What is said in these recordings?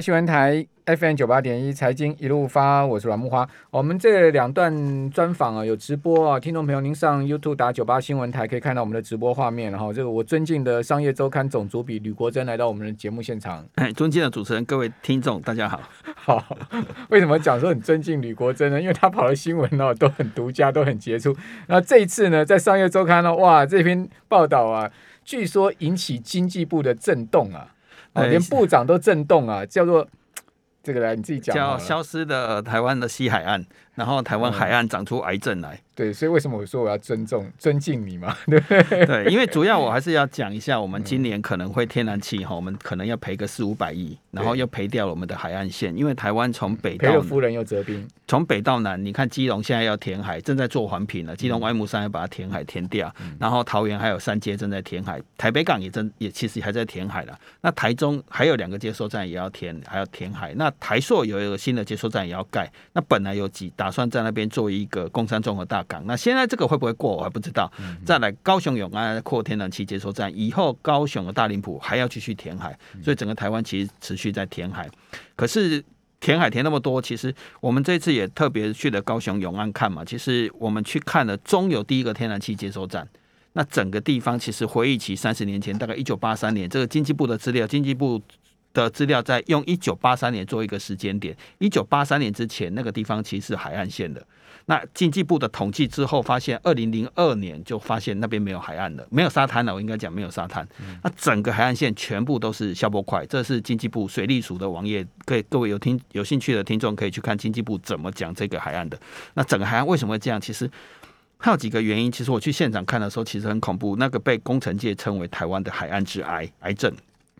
新闻台 FM 九八点一财经一路发，我是阮木花。我们这两段专访啊，有直播啊，听众朋友您上 YouTube 打九八新闻台可以看到我们的直播画面。然后这个我尊敬的商业周刊总主笔吕国珍来到我们的节目现场。哎，尊敬的主持人，各位听众，大家好。好，为什么讲说很尊敬吕国珍呢？因为他跑的新闻哦都很独家，都很杰出。那这一次呢，在商业周刊呢，哇，这篇报道啊，据说引起经济部的震动啊。哦，连部长都震动啊！叫做这个来，你自己讲。叫消失的台湾的西海岸，然后台湾海岸长出癌症来。对，所以为什么我说我要尊重、尊敬你嘛？对。对，因为主要我还是要讲一下，我们今年可能会天然气哈，我们可能要赔个四五百亿，然后又赔掉了我们的海岸线，因为台湾从北到赔了夫人又折兵，从北到南，你看基隆现在要填海，正在做环评了，基隆外木山要把它填海填掉，然后桃园还有三街正在填海，台北港也正也其实还在填海了，那台中还有两个接收站也要填，还要填海，那台塑有一个新的接收站也要盖，那本来有几打算在那边做一个工商综合大港，那现在这个。会不会过我还不知道。再来高雄永安扩天然气接收站，以后高雄的大林埔还要继续填海，所以整个台湾其实持续在填海。可是填海填那么多，其实我们这次也特别去了高雄永安看嘛。其实我们去看了中油第一个天然气接收站，那整个地方其实回忆起三十年前，大概一九八三年，这个经济部的资料，经济部的资料在用一九八三年做一个时间点，一九八三年之前那个地方其实是海岸线的。那经济部的统计之后发现，二零零二年就发现那边没有海岸了，没有沙滩了。我应该讲没有沙滩。那整个海岸线全部都是消波块，这是经济部水利署的网页，可以各位有听有兴趣的听众可以去看经济部怎么讲这个海岸的。那整个海岸为什么会这样？其实还有几个原因。其实我去现场看的时候，其实很恐怖。那个被工程界称为台湾的海岸之癌癌症。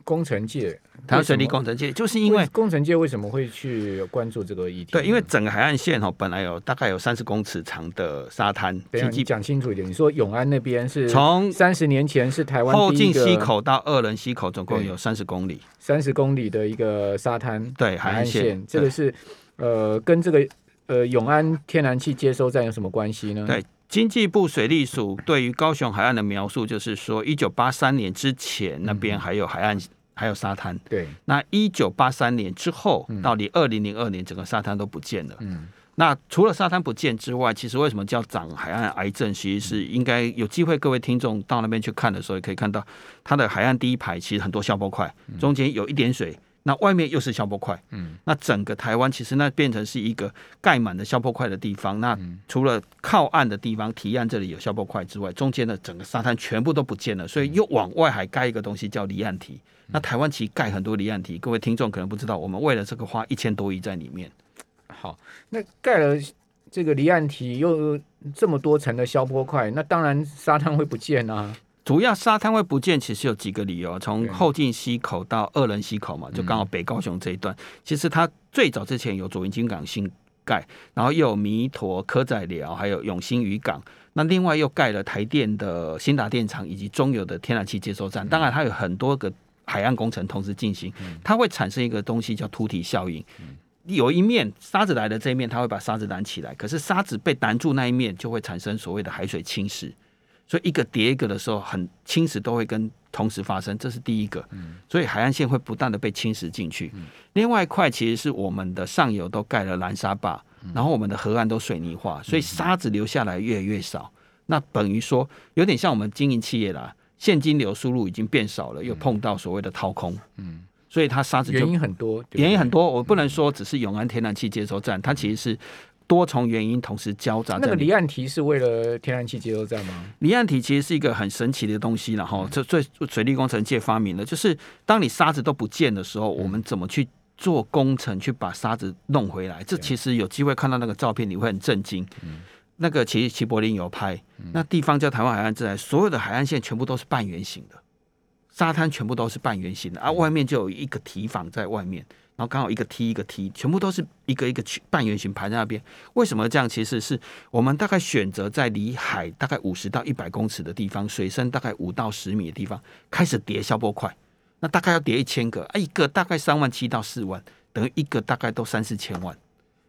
工程界，台湾水利工程界，就是因为工程界为什么会去关注这个议题？对，因为整个海岸线哦，本来有大概有三十公尺长的沙滩。等，你讲清楚一点。你说永安那边是从三十年前是台湾后进溪口到二仁溪口，总共有三十公里，三十公里的一个沙滩。对，海岸线，这个是呃，跟这个呃永安天然气接收站有什么关系呢？对，经济部水利署对于高雄海岸的描述就是说，一九八三年之前那边还有海岸。还有沙滩，对。那一九八三年之后，到你二零零二年，整个沙滩都不见了。嗯。那除了沙滩不见之外，其实为什么叫长海岸癌症？其实是应该有机会，各位听众到那边去看的时候，也可以看到它的海岸第一排其实很多消波块，中间有一点水，那外面又是消波块。嗯。那整个台湾其实那变成是一个盖满的消波块的地方。那除了靠岸的地方，提岸这里有消波块之外，中间的整个沙滩全部都不见了，所以又往外海盖一个东西叫离岸堤。那台湾其实盖很多离岸堤，各位听众可能不知道，我们为了这个花一千多亿在里面。好，那盖了这个离岸堤，又这么多层的消波块，那当然沙滩会不见啊。主要沙滩会不见，其实有几个理由。从后进溪口到二仁溪口嘛，就刚好北高雄这一段，嗯、其实它最早之前有左营金港新盖，然后又有弥陀、科仔寮，还有永兴渔港。那另外又盖了台电的新达电厂以及中油的天然气接收站。当然，它有很多个。海岸工程同时进行，它会产生一个东西叫凸体效应。有一面沙子来的这一面，它会把沙子拦起来，可是沙子被拦住那一面，就会产生所谓的海水侵蚀。所以一个叠一个的时候，很侵蚀都会跟同时发生，这是第一个。所以海岸线会不断的被侵蚀进去。另外一块其实是我们的上游都盖了拦沙坝，然后我们的河岸都水泥化，所以沙子流下来越来越少。那等于说有点像我们经营企业啦。现金流输入已经变少了，又碰到所谓的掏空，嗯，所以它沙子就原因很多，原因很多。我不能说只是永安天然气接收站，它其实是多重原因同时交杂。那个离岸堤是为了天然气接收站吗？离岸堤其实是一个很神奇的东西，然后这最水利工程界发明的，就是当你沙子都不见的时候，我们怎么去做工程去把沙子弄回来？这其实有机会看到那个照片，你会很震惊。那个其实齐柏林有拍，那地方叫台湾海岸自然，所有的海岸线全部都是半圆形的，沙滩全部都是半圆形的，而、啊、外面就有一个堤防在外面，然后刚好一个梯一个梯，全部都是一个一个半圆形排在那边。为什么这样？其实是我们大概选择在离海大概五十到一百公尺的地方，水深大概五到十米的地方开始叠消波块，那大概要叠一千个，啊，一个大概三万七到四万，等于一个大概都三四千万。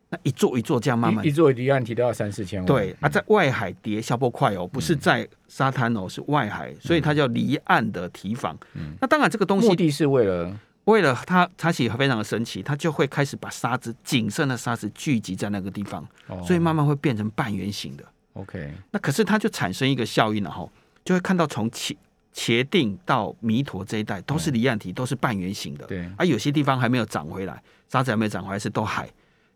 那一座一座这样慢慢，一座离岸堤都要三四千万。对，啊，在外海叠消波块哦，不是在沙滩哦，是外海，所以它叫离岸的提防。嗯，那当然这个东西目的是为了为了它，它其实非常的神奇，它就会开始把沙子仅剩的沙子聚集在那个地方，哦、所以慢慢会变成半圆形的。OK，那可是它就产生一个效应，了哈就会看到从茄茄萣到弥陀这一带都是离岸体，嗯、都是半圆形的。对，而有些地方还没有长回来，沙子还没有长回来，是都海。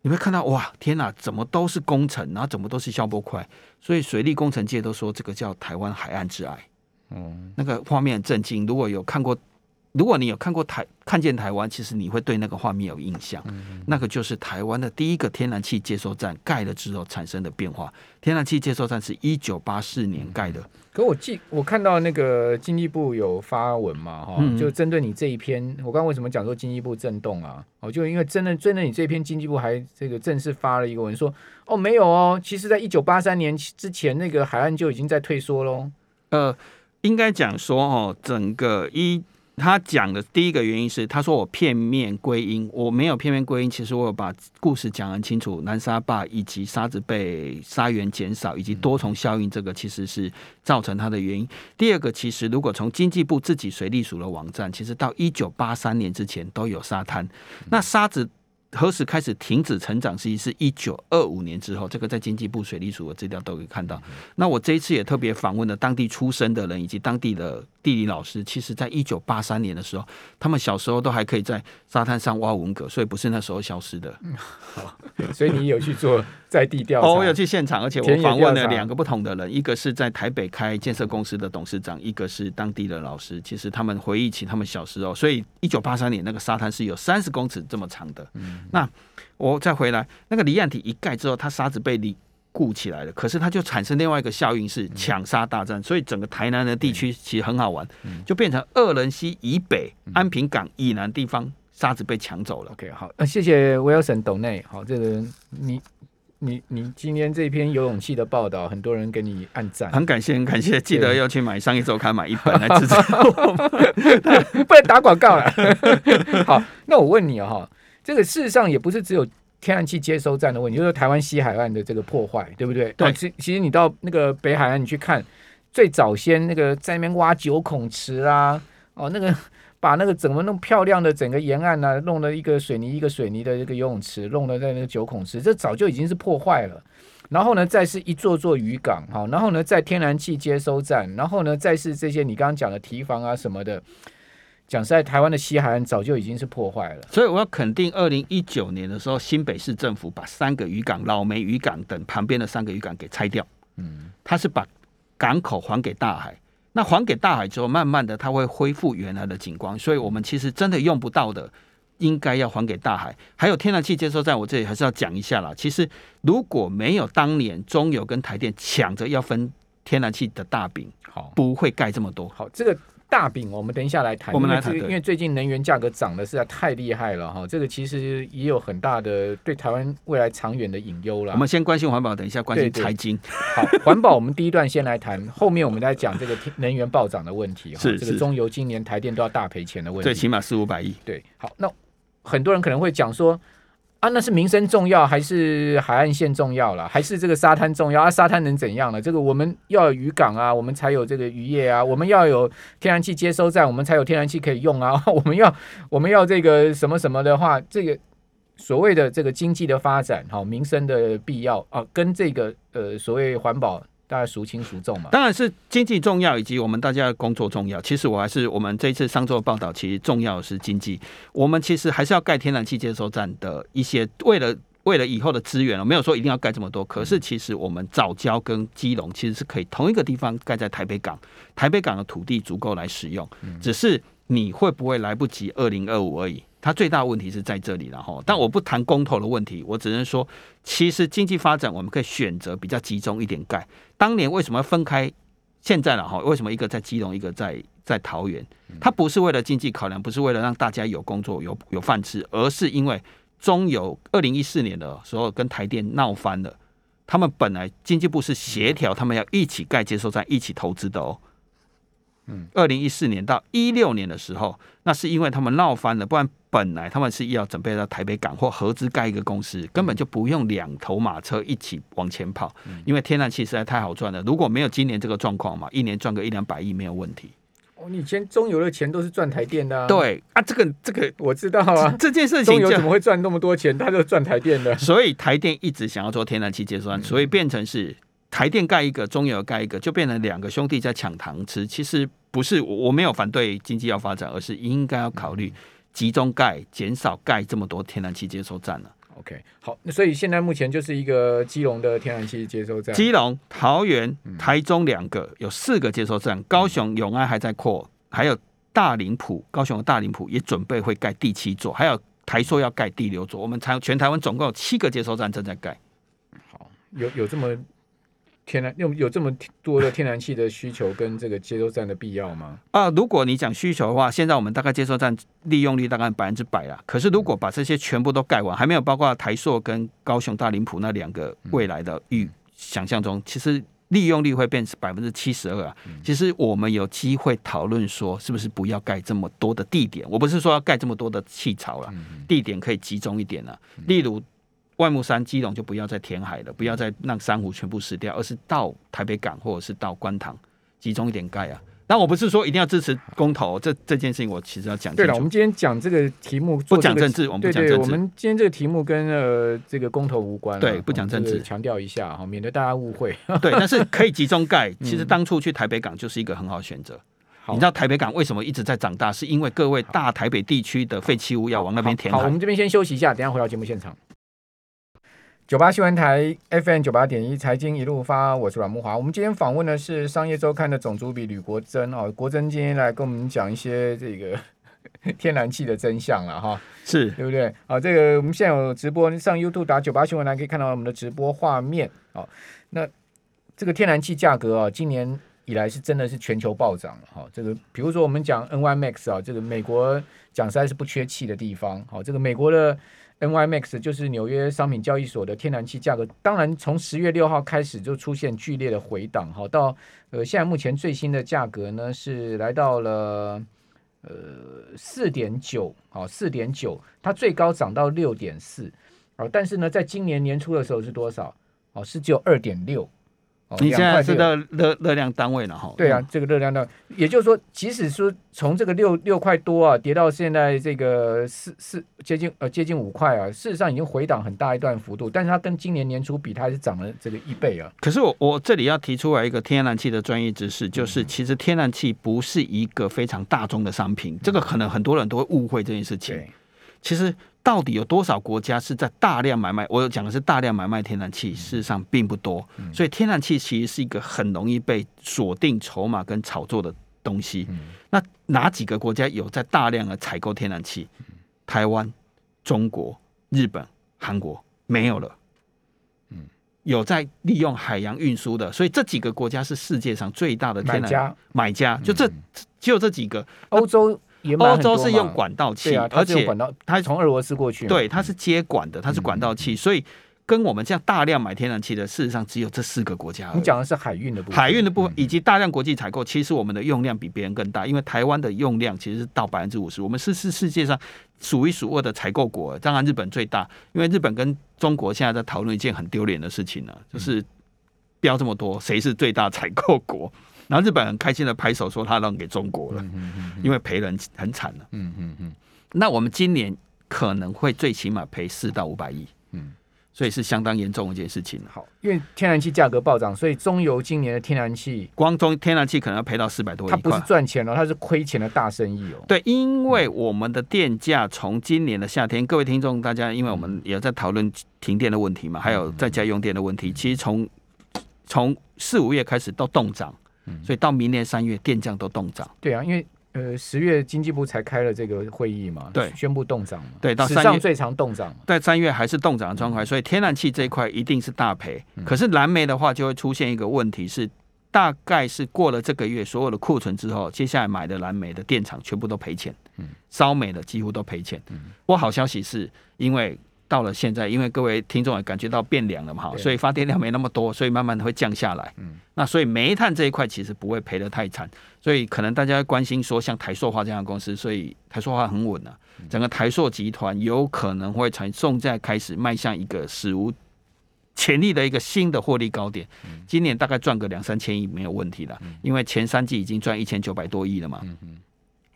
你会看到哇，天哪，怎么都是工程，然后怎么都是消波块，所以水利工程界都说这个叫台湾海岸之爱。嗯，那个画面很震惊，如果有看过。如果你有看过台看见台湾，其实你会对那个画面有印象。那个就是台湾的第一个天然气接收站盖了之后产生的变化。天然气接收站是一九八四年盖的。可我记我看到那个经济部有发文嘛，哈，就针对你这一篇，我刚刚为什么讲说经济部震动啊？哦，就因为真的针对你这篇，经济部还这个正式发了一个文说，哦，没有哦，其实在一九八三年之前，那个海岸就已经在退缩喽。呃，应该讲说哦，整个一。他讲的第一个原因是，他说我片面归因，我没有片面归因。其实我有把故事讲很清楚，南沙坝以及沙子被沙源减少，以及多重效应，这个其实是造成它的原因。第二个，其实如果从经济部自己水利署的网站，其实到一九八三年之前都有沙滩，那沙子。何时开始停止成长？实是一九二五年之后，这个在经济部水利署的资料都可以看到。那我这一次也特别访问了当地出生的人以及当地的地理老师。其实，在一九八三年的时候，他们小时候都还可以在沙滩上挖文蛤，所以不是那时候消失的。好，所以你有去做在地调查？哦，我有去现场，而且我访问了两个不同的人，一个是在台北开建设公司的董事长，一个是当地的老师。其实他们回忆起他们小时候，所以一九八三年那个沙滩是有三十公尺这么长的。嗯。那我再回来，那个离岸体一盖之后，它沙子被离固起来了。可是它就产生另外一个效应，是抢沙大战。所以整个台南的地区其实很好玩，就变成二仁溪以北、安平港以南地方沙子被抢走了。OK，好，那谢谢 Wilson 董内。好，这个你你你今天这篇有勇气的报道，很多人给你按赞，很感谢，很感谢。记得要去买商业周刊买一本来支持我们，不能打广告了。好，那我问你哈。这个事实上也不是只有天然气接收站的问题，就是台湾西海岸的这个破坏，对不对？对。其其实你到那个北海岸，你去看，最早先那个在那边挖九孔池啊，哦，那个 把那个怎么弄漂亮的整个沿岸呢、啊，弄了一个水泥一个水泥的这个游泳池，弄了在那个九孔池，这早就已经是破坏了。然后呢，再是一座座渔港，好，然后呢，在天然气接收站，然后呢，再是这些你刚刚讲的提防啊什么的。讲实在，台湾的西海岸早就已经是破坏了，所以我要肯定，二零一九年的时候，新北市政府把三个渔港、老梅渔港等旁边的三个渔港给拆掉。嗯，它是把港口还给大海。那还给大海之后，慢慢的它会恢复原来的景观。所以我们其实真的用不到的，应该要还给大海。还有天然气接收站，我这里还是要讲一下啦。其实如果没有当年中油跟台电抢着要分天然气的大饼，好，不会盖这么多。好，这个。大饼，我们等一下来谈。我们来谈，因为最近能源价格涨得实在太厉害了哈，这个其实也有很大的对台湾未来长远的隐忧了。我们先关心环保，等一下关心财经。好，环保我们第一段先来谈，后面我们再讲这个能源暴涨的问题哈。这个中油今年台电都要大赔钱的问题，最起码四五百亿。对，好，那很多人可能会讲说。啊，那是民生重要还是海岸线重要了？还是这个沙滩重要啊？沙滩能怎样呢？这个我们要有渔港啊，我们才有这个渔业啊。我们要有天然气接收站，我们才有天然气可以用啊。我们要我们要这个什么什么的话，这个所谓的这个经济的发展，好，民生的必要啊，跟这个呃所谓环保。大家孰轻孰重嘛？当然是经济重要，以及我们大家的工作重要。其实我还是我们这一次上周的报道，其实重要的是经济。我们其实还是要盖天然气接收站的一些，为了为了以后的资源，没有说一定要盖这么多。可是其实我们早交跟基隆其实是可以同一个地方盖在台北港，台北港的土地足够来使用，只是你会不会来不及二零二五而已。它最大的问题是在这里，了哈，但我不谈公投的问题，我只能说，其实经济发展我们可以选择比较集中一点盖。当年为什么分开？现在了哈，为什么一个在基隆，一个在在桃园？它不是为了经济考量，不是为了让大家有工作、有有饭吃，而是因为中油二零一四年的时候跟台电闹翻了。他们本来经济部是协调，他们要一起盖接收站，一起投资的哦。嗯，二零一四年到一六年的时候，那是因为他们闹翻了，不然本来他们是要准备到台北港或合资盖一个公司，根本就不用两头马车一起往前跑，因为天然气实在太好赚了。如果没有今年这个状况嘛，一年赚个一两百亿没有问题。哦，你以前中油的钱都是赚台电的、啊。对啊，这个这个我知道啊。这件事情中油怎么会赚那么多钱？他就赚台电的。所以台电一直想要做天然气结算，所以变成是台电盖一个，中油盖一个，就变成两个兄弟在抢糖吃。其实不是我我没有反对经济要发展，而是应该要考虑集中盖，减少盖这么多天然气接收站了。OK，好，那所以现在目前就是一个基隆的天然气接收站，基隆、桃园、台中两个有四个接收站，高雄永安还在扩，还有大林埔，高雄的大林埔也准备会盖第七座，还有台塑要盖第六座，我们台全台湾总共有七个接收站正在盖。好，有有这么。天然有有这么多的天然气的需求跟这个接收站的必要吗？啊，如果你讲需求的话，现在我们大概接收站利用率大概百分之百了。可是如果把这些全部都盖完，还没有包括台塑跟高雄大林埔那两个未来的预想象中，其实利用率会变成百分之七十二啊。其实我们有机会讨论说，是不是不要盖这么多的地点？我不是说要盖这么多的气槽了，地点可以集中一点了，例如。外木山、基隆就不要再填海了，不要再让珊瑚全部死掉，而是到台北港或者是到观塘集中一点盖啊。但我不是说一定要支持公投，这这件事情我其实要讲。对了，我们今天讲这个题目，不讲政治，我们不讲政治。我们今天这个题目跟呃这个公投无关，对，不讲政治，强调一下哈，免得大家误会。对，但是可以集中盖。其实当初去台北港就是一个很好选择。你知道台北港为什么一直在长大？是因为各位大台北地区的废弃物要往那边填海。好，我们这边先休息一下，等下回到节目现场。九八新闻台 FM 九八点一财经一路发，我是阮慕华。我们今天访问的是商业周刊的总主笔吕国珍哦，国珍今天来跟我们讲一些这个 天然气的真相了哈，是对不对？好，这个我们现在有直播，上 YouTube 打九八新闻台可以看到我们的直播画面。哦，那这个天然气价格啊，今年以来是真的是全球暴涨了哈。这个比如说我们讲 NY Max 啊，这个美国讲实在是不缺气的地方。好，这个美国的。NYMEX 就是纽约商品交易所的天然气价格，当然从十月六号开始就出现剧烈的回档，哈，到呃现在目前最新的价格呢是来到了呃四点九，好四点九，它最高涨到六点四，好，但是呢在今年年初的时候是多少？哦，是只有二点六。你现在是的热热量单位了哈？对啊，这个热量单，也就是说，即使说从这个六六块多啊，跌到现在这个四四接近呃接近五块啊，事实上已经回档很大一段幅度，但是它跟今年年初比，它还是涨了这个一倍啊。可是我我这里要提出来一个天然气的专业知识，就是其实天然气不是一个非常大众的商品，这个可能很多人都会误会这件事情。其实。到底有多少国家是在大量买卖？我讲的是大量买卖天然气，事实上并不多。所以天然气其实是一个很容易被锁定筹码跟炒作的东西。那哪几个国家有在大量的采购天然气？台湾、中国、日本、韩国没有了。有在利用海洋运输的，所以这几个国家是世界上最大的天然买家。买家就这只有这几个，欧洲。欧洲是用管道气，而且管道，它是从俄罗斯过去，对，它是接管的，它是管道气，所以跟我们这样大量买天然气的，事实上只有这四个国家。你讲的是海运的部分，海运的部分以及大量国际采购，其实我们的用量比别人更大，因为台湾的用量其实是到百分之五十，我们是是世界上数一数二的采购国。当然日本最大，因为日本跟中国现在在讨论一件很丢脸的事情呢，就是标这么多，谁是最大采购国？然后日本很开心的拍手说他让给中国了，因为赔人很惨了。嗯嗯嗯。那我们今年可能会最起码赔四到五百亿。嗯，所以是相当严重的一件事情。好，因为天然气价格暴涨，所以中油今年的天然气光中天然气可能要赔到四百多亿。它不是赚钱了，它是亏钱的大生意哦。对，因为我们的电价从今年的夏天，各位听众大家，因为我们也在讨论停电的问题嘛，还有在家用电的问题，其实从从四五月开始都冻涨。所以到明年三月，电价都冻涨。对啊，因为呃十月经济部才开了这个会议嘛，对，宣布冻涨嘛，对，到史上最长冻涨。在三月还是冻涨的状态，所以天然气这一块一定是大赔。可是蓝煤的话，就会出现一个问题是，大概是过了这个月所有的库存之后，接下来买的蓝煤的电厂全部都赔钱，烧煤的几乎都赔钱。不过好消息是因为。到了现在，因为各位听众也感觉到变凉了嘛，哈，所以发电量没那么多，所以慢慢的会降下来。嗯，那所以煤炭这一块其实不会赔得太惨，所以可能大家关心说，像台塑化这样的公司，所以台塑化很稳啊，整个台塑集团有可能会从现在开始迈向一个史无潜力的一个新的获利高点。今年大概赚个两三千亿没有问题了，因为前三季已经赚一千九百多亿了嘛。嗯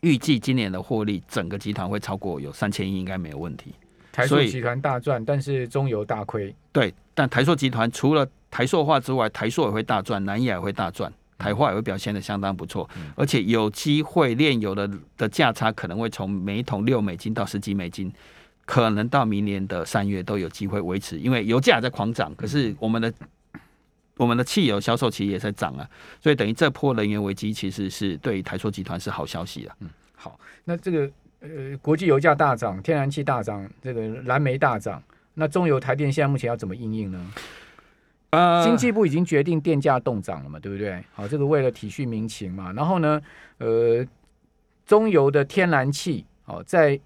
预计今年的获利，整个集团会超过有三千亿，应该没有问题。台塑集团大赚，但是中油大亏。对，但台塑集团除了台塑化之外，台塑也会大赚，南亚也会大赚，台化也会表现的相当不错，而且有机会炼油的的价差可能会从每桶六美金到十几美金，可能到明年的三月都有机会维持，因为油价在狂涨，可是我们的我们的汽油销售其实也在涨啊，所以等于这波能源危机其实是对台塑集团是好消息啊。嗯，好，那这个。呃，国际油价大涨，天然气大涨，这个蓝煤大涨，那中油、台电现在目前要怎么应应呢？呃，经济部已经决定电价动涨了嘛，对不对？好，这个为了体恤民情嘛。然后呢，呃，中油的天然气哦，在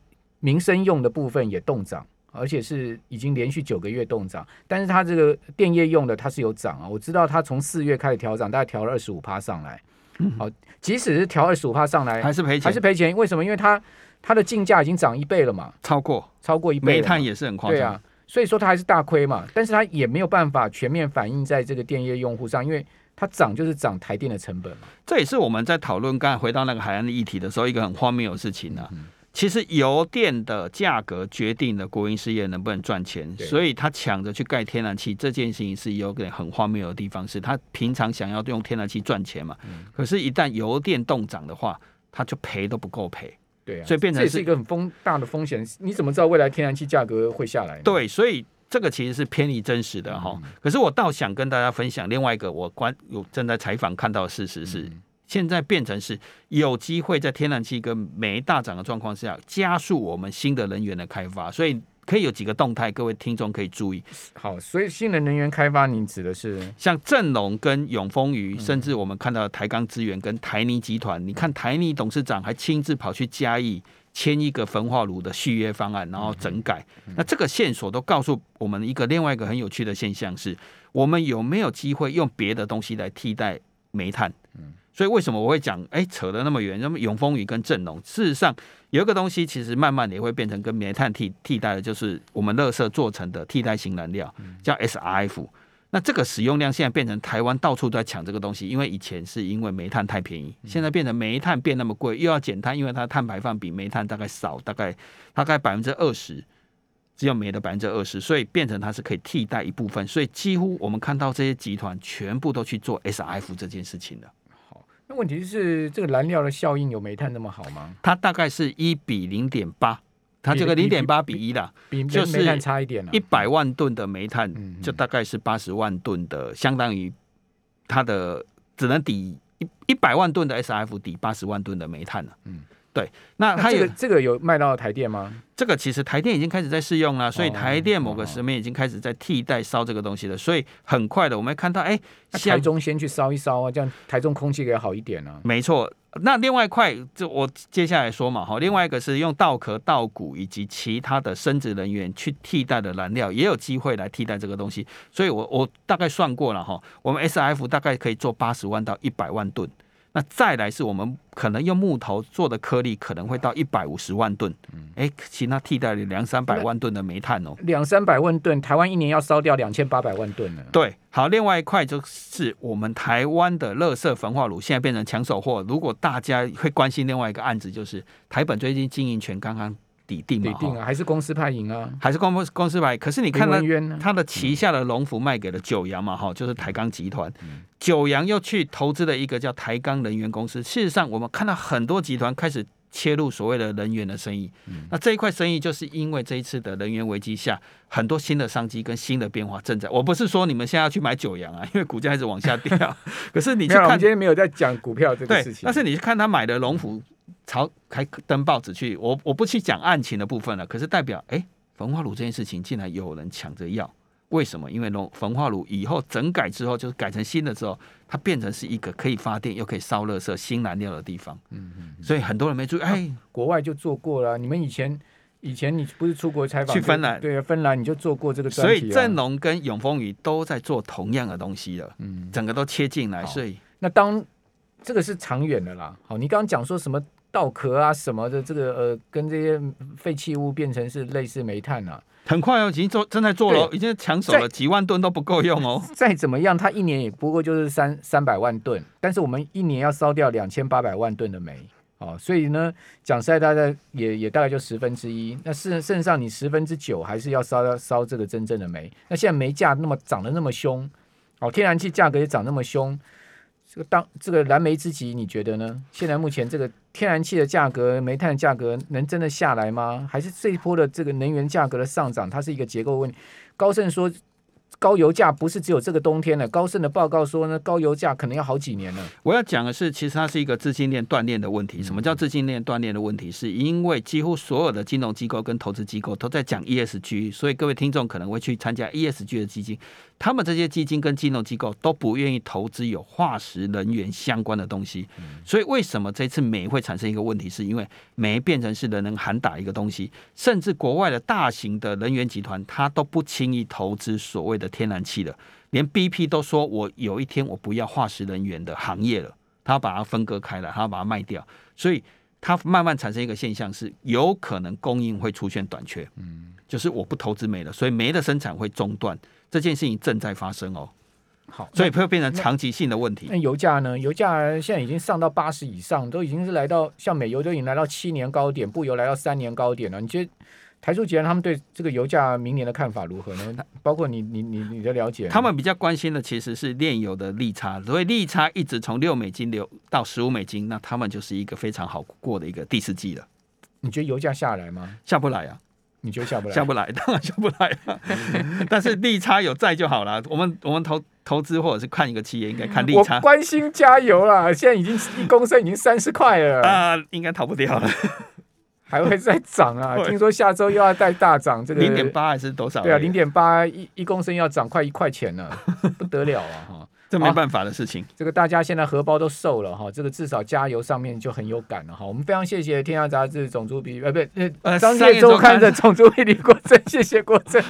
民生用的部分也动涨，而且是已经连续九个月动涨。但是它这个电业用的它是有涨啊，我知道它从四月开始调涨，大概调了二十五趴上来。好，即使是调二十五趴上来，还是赔钱，还是赔钱。为什么？因为它它的进价已经涨一倍了嘛，超过超过一倍，煤炭也是很夸张，对啊，所以说它还是大亏嘛。但是它也没有办法全面反映在这个电业用户上，因为它涨就是涨台电的成本嘛。这也是我们在讨论刚才回到那个海岸的议题的时候，一个很荒谬的事情呢、啊。嗯、其实油电的价格决定了国营事业能不能赚钱，所以他抢着去盖天然气这件事情是有点很荒谬的地方，是他平常想要用天然气赚钱嘛，嗯、可是，一旦油电动涨的话，他就赔都不够赔。对啊，所以变成这是一个很风大的风险。你怎么知道未来天然气价格会下来？对，所以这个其实是偏离真实的哈。嗯、可是我倒想跟大家分享另外一个我关有正在采访看到的事实是，嗯、现在变成是有机会在天然气跟煤大涨的状况下，加速我们新的能源的开发。所以。可以有几个动态，各位听众可以注意。好，所以新的能源开发，您指的是像正隆跟永丰余，甚至我们看到台钢资源跟台泥集团。嗯、你看台泥董事长还亲自跑去嘉义签一个焚化炉的续约方案，然后整改。那这个线索都告诉我们一个另外一个很有趣的现象是，我们有没有机会用别的东西来替代煤炭？嗯。所以为什么我会讲？哎，扯得那么远，那么永丰余跟正隆，事实上有一个东西，其实慢慢也会变成跟煤炭替替代的，就是我们垃圾做成的替代型燃料，叫 SRF。那这个使用量现在变成台湾到处都在抢这个东西，因为以前是因为煤炭太便宜，现在变成煤炭变那么贵，又要减碳，因为它碳排放比煤炭大概少，大概大概百分之二十，只有煤的百分之二十，所以变成它是可以替代一部分，所以几乎我们看到这些集团全部都去做 SRF 这件事情了。那问题是，这个燃料的效应有煤炭那么好吗？它大概是一比零点八，它这个零点八比一的，比煤炭差一点了。一百万吨的煤炭，就大概是八十万吨的，相当于它的只能抵一一百万吨的 SRF 抵八十万吨的煤炭了。嗯。对，那它有这个这个有卖到台电吗？这个其实台电已经开始在试用了，所以台电某个时面已经开始在替代烧这个东西了，所以很快的我们会看到，哎，台中先去烧一烧啊，这样台中空气可以好一点呢、啊。没错，那另外一块就我接下来说嘛，哈，另外一个是用稻壳、稻谷以及其他的生殖能源去替代的燃料，也有机会来替代这个东西，所以我我大概算过了哈，我们 SRF 大概可以做八十万到一百万吨。那再来是我们可能用木头做的颗粒，可能会到一百五十万吨。哎，其他替代了两三百万吨的煤炭哦。两三百万吨，台湾一年要烧掉两千八百万吨呢。对，好，另外一块就是我们台湾的垃圾焚化炉，现在变成抢手货。如果大家会关心另外一个案子，就是台本最近经营权刚刚。底定嘛，底定啊，还是公司派赢啊，还是公司公司派？可是你看他他的旗下的龙福卖给了九阳嘛，哈，就是台钢集团。九阳又去投资了一个叫台钢能源公司。事实上，我们看到很多集团开始切入所谓的能源的生意。那这一块生意，就是因为这一次的能源危机下，很多新的商机跟新的变化正在。我不是说你们现在要去买九阳啊，因为股价一直往下掉。可是你去看，今天没有在讲股票这个事情。但是你去看他买的龙福。朝还登报纸去，我我不去讲案情的部分了。可是代表，哎、欸，焚化炉这件事情竟然有人抢着要，为什么？因为龙焚化炉以后整改之后，就是改成新的之后，它变成是一个可以发电又可以烧热色新燃料的地方。嗯嗯。所以很多人没注意，哎、欸，国外就做过了。你们以前以前你不是出国采访去芬兰？对啊，芬兰你就做过这个、啊。所以正隆跟永丰宇都在做同样的东西了。嗯，整个都切进来，所以那当这个是长远的啦。好，你刚刚讲说什么？稻壳啊什么的，这个呃，跟这些废弃物变成是类似煤炭啊。很快哦，已经做正在做了，已经抢手了，几万吨都不够用哦。再怎么样，它一年也不过就是三三百万吨，但是我们一年要烧掉两千八百万吨的煤哦，所以呢，讲实在，大概也也大概就十分之一。那事实上，你十分之九还是要烧烧这个真正的煤。那现在煤价那么涨得那么凶，哦，天然气价格也涨那么凶。这个当这个燃眉之急，你觉得呢？现在目前这个天然气的价格、煤炭的价格能真的下来吗？还是这一波的这个能源价格的上涨，它是一个结构问题？高盛说。高油价不是只有这个冬天了。高盛的报告说呢，高油价可能要好几年了。我要讲的是，其实它是一个资金链断裂的问题。什么叫资金链断裂的问题？是因为几乎所有的金融机构跟投资机构都在讲 ESG，所以各位听众可能会去参加 ESG 的基金。他们这些基金跟金融机构都不愿意投资有化石能源相关的东西。所以为什么这次煤会产生一个问题？是因为煤变成是人人喊打一个东西，甚至国外的大型的能源集团，他都不轻易投资所谓的。天然气的，连 BP 都说，我有一天我不要化石能源的行业了，他要把它分割开来，他要把它卖掉，所以它慢慢产生一个现象是，有可能供应会出现短缺，嗯，就是我不投资煤了，所以煤的生产会中断，这件事情正在发生哦。好，所以会变成长期性的问题。那，那油价呢？油价现在已经上到八十以上，都已经是来到像美油都已经来到七年高点，布油来到三年高点了。你觉得？台塑集团他们对这个油价明年的看法如何呢？包括你你你你的了解，他们比较关心的其实是炼油的利差，所以利差一直从六美金流到十五美金，那他们就是一个非常好过的一个第四季了。你觉得油价下来吗？下不来啊？你觉得下不来？下不来，当然下不来了。但是利差有在就好了。我们我们投投资或者是看一个企业，应该看利差。我关心加油啦，现在已经一公升已经三十块了 啊，应该逃不掉了。还会再涨啊！听说下周又要再大涨，这个零点八还是多少？对啊，零点八一一公升要涨快一块钱了，不得了啊！哈，这没办法的事情。这个大家现在荷包都瘦了哈，这个至少加油上面就很有感了哈。我们非常谢谢《天下杂志》总主笔，呃，不，呃，商业周刊的总主笔李国正，谢谢国正。